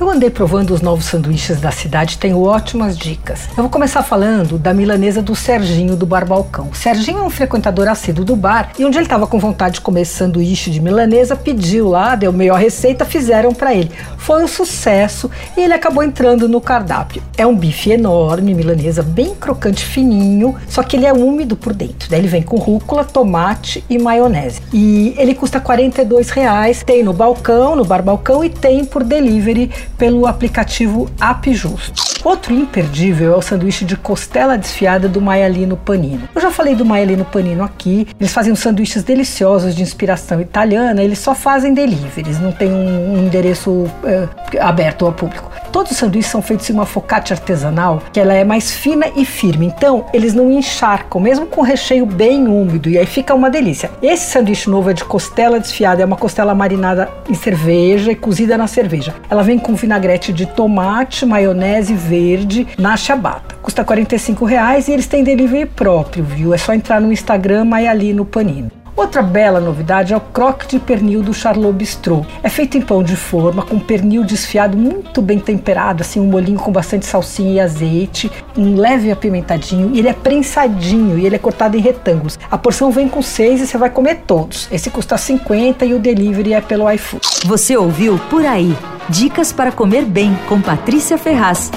Eu andei provando os novos sanduíches da cidade, tenho ótimas dicas. Eu vou começar falando da milanesa do Serginho do Bar Balcão. O Serginho é um frequentador assíduo do bar e dia ele estava com vontade de comer sanduíche de milanesa, pediu lá, deu meio a receita, fizeram para ele. Foi um sucesso e ele acabou entrando no cardápio. É um bife enorme, milanesa, bem crocante, fininho, só que ele é úmido por dentro. Daí ele vem com rúcula, tomate e maionese. E ele custa 42 reais, tem no balcão, no bar balcão e tem por delivery pelo aplicativo App Justo. Outro imperdível é o sanduíche de costela desfiada do Maialino Panino. Eu já falei do Maialino Panino aqui. Eles fazem sanduíches deliciosos de inspiração italiana. Eles só fazem deliveries, não tem um, um endereço é, aberto ao público. Todos os sanduíches são feitos em uma focaccia artesanal, que ela é mais fina e firme. Então, eles não encharcam, mesmo com recheio bem úmido, e aí fica uma delícia. Esse sanduíche novo é de costela desfiada, é uma costela marinada em cerveja e cozida na cerveja. Ela vem com vinagrete de tomate, maionese verde na ciabatta. Custa R$ reais e eles têm delivery próprio, viu? É só entrar no Instagram Maiali Panino. Outra bela novidade é o croque de pernil do Charlot Bistrot. É feito em pão de forma, com pernil desfiado muito bem temperado, assim um molinho com bastante salsinha e azeite, um leve apimentadinho, e ele é prensadinho e ele é cortado em retângulos. A porção vem com seis e você vai comer todos. Esse custa 50 e o delivery é pelo iFood. Você ouviu Por Aí. Dicas para comer bem com Patrícia Ferraz.